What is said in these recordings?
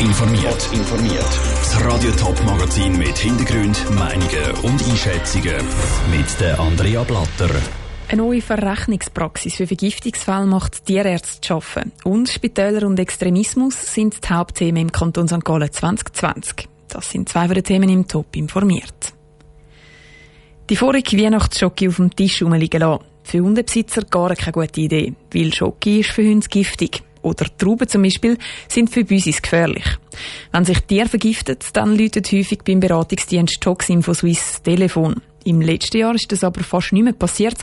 informiert. informiert. Das Radio Top Magazin mit Hintergrund, Meinungen und Einschätzungen mit der Andrea Blatter. Eine neue Verrechnungspraxis für Vergiftungsfälle macht Tierärzte zu arbeiten. Und Spitäler und Extremismus sind die Hauptthemen im Kanton St. Gallen 2020. Das sind zwei von den Themen im Top informiert. Die vorige Weihnachtsschocke auf dem Tisch rumliegen lassen. Für Hundebesitzer gar keine gute Idee, weil Schocke ist für Hunde giftig. Oder Trauben zum Beispiel sind für Büsis gefährlich. Wenn sich Tier vergiftet, dann läutet häufig beim Beratungsdienst Toxinfo Swiss Telefon. Im letzten Jahr ist das aber fast nicht mehr passiert,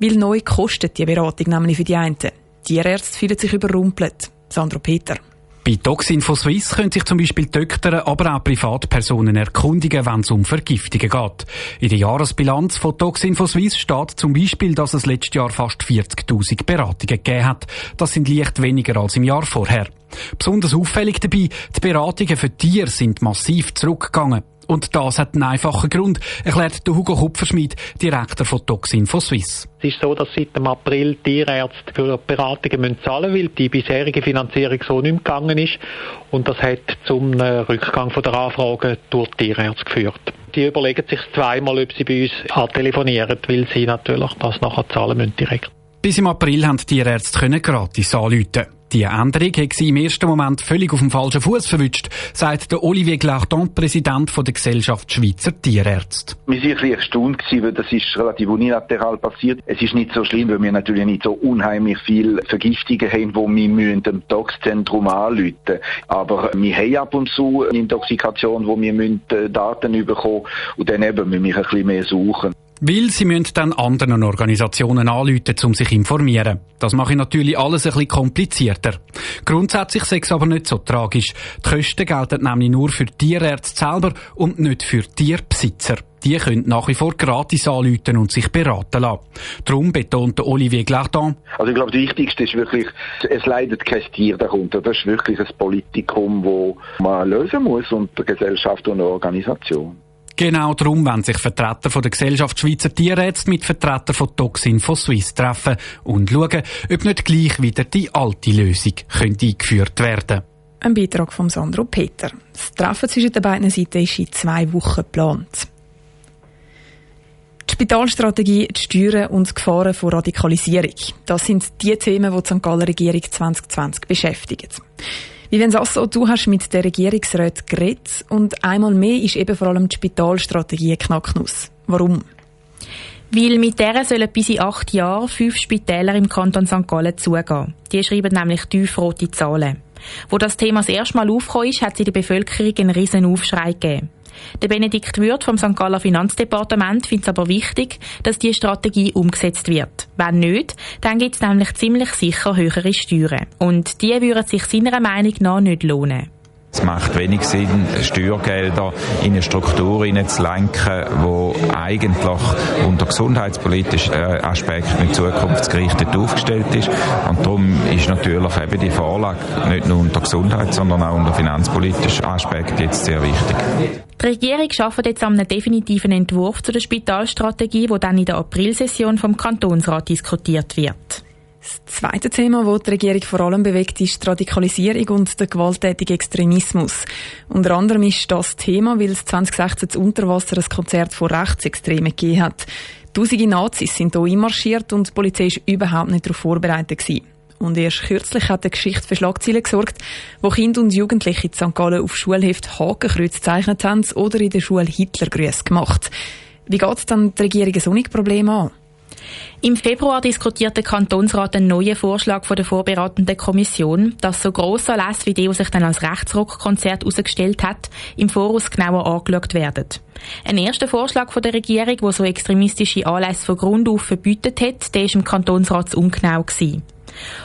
weil neu kostet die Beratung nämlich für die einen. Tierärzte fühlen sich überrumpelt. Sandro Peter. Bei Toxinfo Swiss können sich zum Beispiel Doktoren, aber auch Privatpersonen erkundigen, wenn es um Vergiftungen geht. In der Jahresbilanz von Toxinfo Swiss steht zum Beispiel, dass es letztes Jahr fast 40.000 Beratungen gegeben hat. Das sind leicht weniger als im Jahr vorher. Besonders auffällig dabei, die Beratungen für Tiere sind massiv zurückgegangen. Und das hat einen einfachen Grund, erklärt Hugo Kupferschmidt, Direktor von Toxin von Swiss. Es ist so, dass seit dem April Tierärzte für Beratungen müssen zahlen müssen, weil die bisherige Finanzierung so nicht mehr gegangen ist. Und das hat zum Rückgang der Anfragen durch Tierärzte geführt. Die überlegen sich zweimal, ob sie bei uns telefonieren, weil sie natürlich das nachher zahlen müssen direkt. Bis im April haben die Tierärzte gratis anrufen. Die Änderung hat sie im ersten Moment völlig auf dem falschen Fuß verwünscht, sagt der Olivier Glauchton, Präsident der Gesellschaft Schweizer Tierärzte. Wir waren ein bisschen erstaunt, weil das ist relativ unilateral passiert. Es ist nicht so schlimm, weil wir natürlich nicht so unheimlich viele Vergiftungen haben, wo wir müssen dem Toxzentrum anrufen Aber wir haben ab und zu eine Intoxikation, wo wir äh, Daten bekommen und dann eben müssen wir ein bisschen mehr suchen. Weil sie müssen dann anderen Organisationen anrufen, um sich zu informieren. Das mache ich natürlich alles ein bisschen komplizierter. Grundsätzlich sei es aber nicht so tragisch. Die Kosten gelten nämlich nur für Tierärzte selber und nicht für Tierbesitzer. Die können nach wie vor gratis anrufen und sich beraten lassen. Darum betont Olivier Glardin. Also ich glaube, das Wichtigste ist wirklich, es leidet kein Tier darunter. Das ist wirklich ein Politikum, das man lösen muss und der Gesellschaft und der Organisation. Genau darum wollen sich Vertreter von der Gesellschaft Schweizer Tierärzte mit Vertretern von Toxin von Swiss treffen und schauen, ob nicht gleich wieder die alte Lösung könnte eingeführt werden Ein Beitrag von Sandro Peter. Das Treffen zwischen den beiden Seiten ist in zwei Wochen geplant. Die Spitalstrategie, die Steuern und die Gefahren von Radikalisierung. Das sind die Themen, die die St. Galler Regierung 2020 beschäftigen. Vivian Sasso, du hast mit der Regierungsrat geredet und einmal mehr ist eben vor allem die Spitalstrategie Knacknuss. Warum? Weil mit der sollen bis in acht Jahren fünf Spitäler im Kanton St. Gallen zugehen. Die schreiben nämlich tiefrote Zahlen. Wo das Thema das erste Mal aufgekommen ist, hat sie der Bevölkerung einen riesen Aufschrei gegeben. Der Benedikt Würth vom St. Galler Finanzdepartement findet es aber wichtig, dass die Strategie umgesetzt wird. Wenn nicht, dann gibt es nämlich ziemlich sicher höhere Steuern. Und die würden sich seiner Meinung nach nicht lohnen. Es macht wenig Sinn, Steuergelder in eine Struktur zu lenken, die eigentlich unter gesundheitspolitischen äh, Aspekten zukunftsgerichtet aufgestellt ist. Und darum ist natürlich eben die Vorlage nicht nur unter Gesundheit, sondern auch unter finanzpolitischen Aspekten jetzt sehr wichtig. Die Regierung arbeitet jetzt an einem definitiven Entwurf zu der Spitalstrategie, wo dann in der Aprilsession vom Kantonsrat diskutiert wird. Das zweite Thema, das die Regierung vor allem bewegt, ist die Radikalisierung und der gewalttätige Extremismus. Unter anderem ist das Thema, weil es 2016 das Unterwasser ein Konzert von Rechtsextremen gegeben hat. Tausende Nazis sind hier einmarschiert und die Polizei war überhaupt nicht darauf vorbereitet. Gewesen. Und erst kürzlich hat eine Geschichte für Schlagzeilen gesorgt, wo Kinder und Jugendliche in St. Gallen auf Schulheft Hakenkreuz gezeichnet haben oder in der Schule Hitlergrüße gemacht. Wie geht dann die Regierung so Problem an? Im Februar diskutiert der Kantonsrat einen neuen Vorschlag von der vorbereitenden Kommission, dass so grosse Anlässe wie die, die sich dann als Rechtsrockkonzert herausgestellt hat, im Voraus genauer angeschaut werden. Ein erster Vorschlag von der Regierung, der so extremistische Anlässe von Grund auf verbietet hat, der ist im Kantonsrat ungenau gewesen.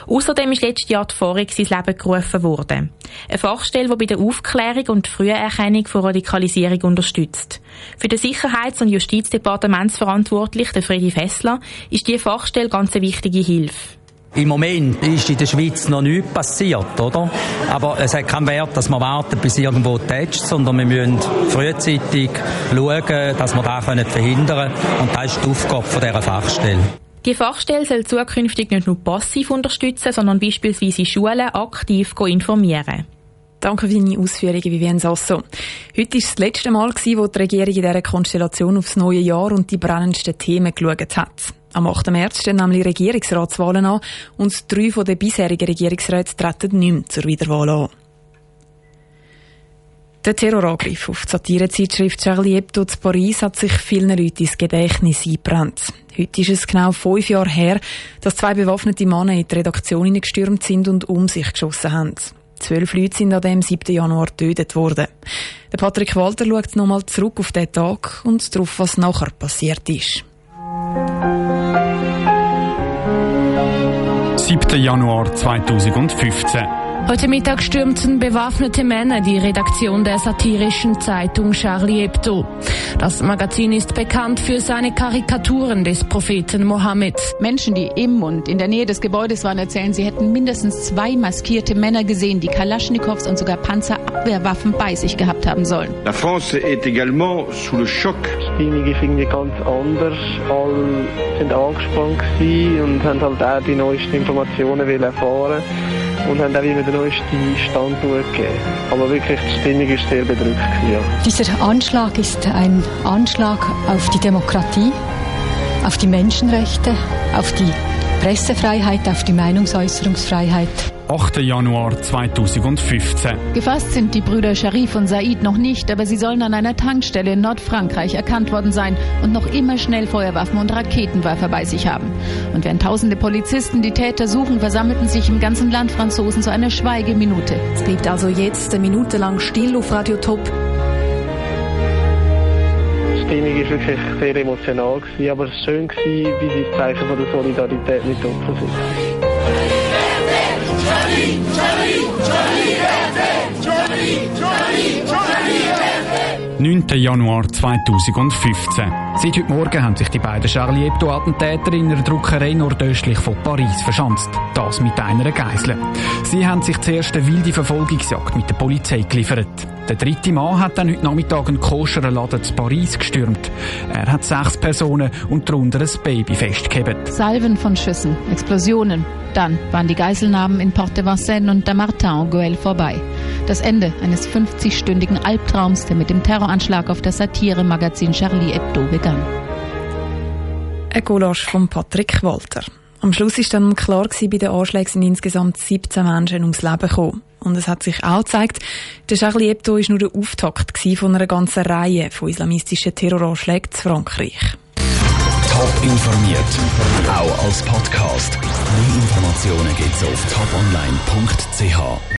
Außerdem ist letztes Jahr die Forex ins Leben gerufen worden. Eine Fachstelle, die bei der Aufklärung und Früherkennung von Radikalisierung unterstützt. Für den Sicherheits- und Justizdepartementsverantwortlichen, Freddy Fessler, ist diese Fachstelle ganz eine wichtige Hilfe. Im Moment ist in der Schweiz noch nichts passiert, oder? Aber es hat keinen Wert, dass wir warten, bis irgendwo tätscht, sondern wir müssen frühzeitig schauen, dass wir das verhindern können. Und das ist die Aufgabe dieser Fachstelle. Die Fachstelle soll zukünftig nicht nur passiv unterstützen, sondern beispielsweise Schulen aktiv informieren. Danke für deine Ausführungen, Vivian Sasso. Heute war das letzte Mal, wo die Regierung in dieser Konstellation aufs neue Jahr und die brennendsten Themen geschaut hat. Am 8. März stehen nämlich Regierungsratswahlen an und drei den bisherigen Regierungsräten treten nicht mehr zur Wiederwahl an. Der Terrorangriff auf die Satirezeitschrift Charlie Hebdo zu Paris hat sich vielen Leuten ins Gedächtnis eingebrannt. Heute ist es genau fünf Jahre her, dass zwei bewaffnete Männer in die Redaktion gestürmt sind und um sich geschossen haben. Zwölf Leute sind an dem 7. Januar getötet worden. Der Patrick Walter schaut nochmal zurück auf den Tag und darauf, was nachher passiert ist. 7. Januar 2015. Heute Mittag stürmten bewaffnete Männer die Redaktion der satirischen Zeitung Charlie Hebdo. Das Magazin ist bekannt für seine Karikaturen des Propheten Mohammed. Menschen, die im und in der Nähe des Gebäudes waren, erzählen, sie hätten mindestens zwei maskierte Männer gesehen, die Kalaschnikows und sogar Panzerabwehrwaffen bei sich gehabt haben sollen. La France est également sous le choc. Die Stimmung ist irgendwie ganz anders. Alle sind angespannt und haben halt auch die neuesten Informationen erfahren und haben auch immer den neuesten Standort gegeben. Aber wirklich, die Stimmung war sehr bedrückt. Ja. Dieser Anschlag ist ein Anschlag auf die Demokratie, auf die Menschenrechte, auf die Pressefreiheit, auf die Meinungsäußerungsfreiheit. 8. Januar 2015. Gefasst sind die Brüder Sharif und Said noch nicht, aber sie sollen an einer Tankstelle in Nordfrankreich erkannt worden sein und noch immer schnell Feuerwaffen und Raketenwerfer bei sich haben. Und während tausende Polizisten die Täter suchen, versammelten sich im ganzen Land Franzosen zu einer Schweigeminute. Es bleibt also jetzt eine Minute lang still auf Radio Top. Die Stimmung war wirklich sehr emotional, aber es war schön, wie sie Zeichen von der Solidarität mit Opfern sind. Charlie, Charlie, Charlie. 9. Januar 2015. Seit heute Morgen haben sich die beiden Charlie Hebdo-Attentäter in einer Druckerei nordöstlich von Paris verschanzt. Das mit einer Geisel. Sie haben sich zuerst eine wilde Verfolgungsjagd mit der Polizei geliefert. Der dritte Mann hat dann heute Nachmittag einen koscheren Laden zu Paris gestürmt. Er hat sechs Personen und darunter ein Baby festgehebt. Salven von Schüssen, Explosionen. Dann waren die Geiselnahmen in Porte Vincennes und der Martin Goel vorbei. Das Ende eines 50-stündigen Albtraums, der mit dem Terroranschlag auf das Satire-Magazin Charlie Hebdo begann. Ein Gulasch von Patrick Walter. Am Schluss ist dann klar gewesen, bei den Anschlägen sind insgesamt 17 Menschen ums Leben gekommen. Und es hat sich auch gezeigt, der Charlie Hebdo war nur der Auftakt von einer ganzen Reihe von islamistischen Terroranschlägen zu Frankreich. Top informiert, auch als Podcast. Mehr Informationen gibt's auf toponline.ch.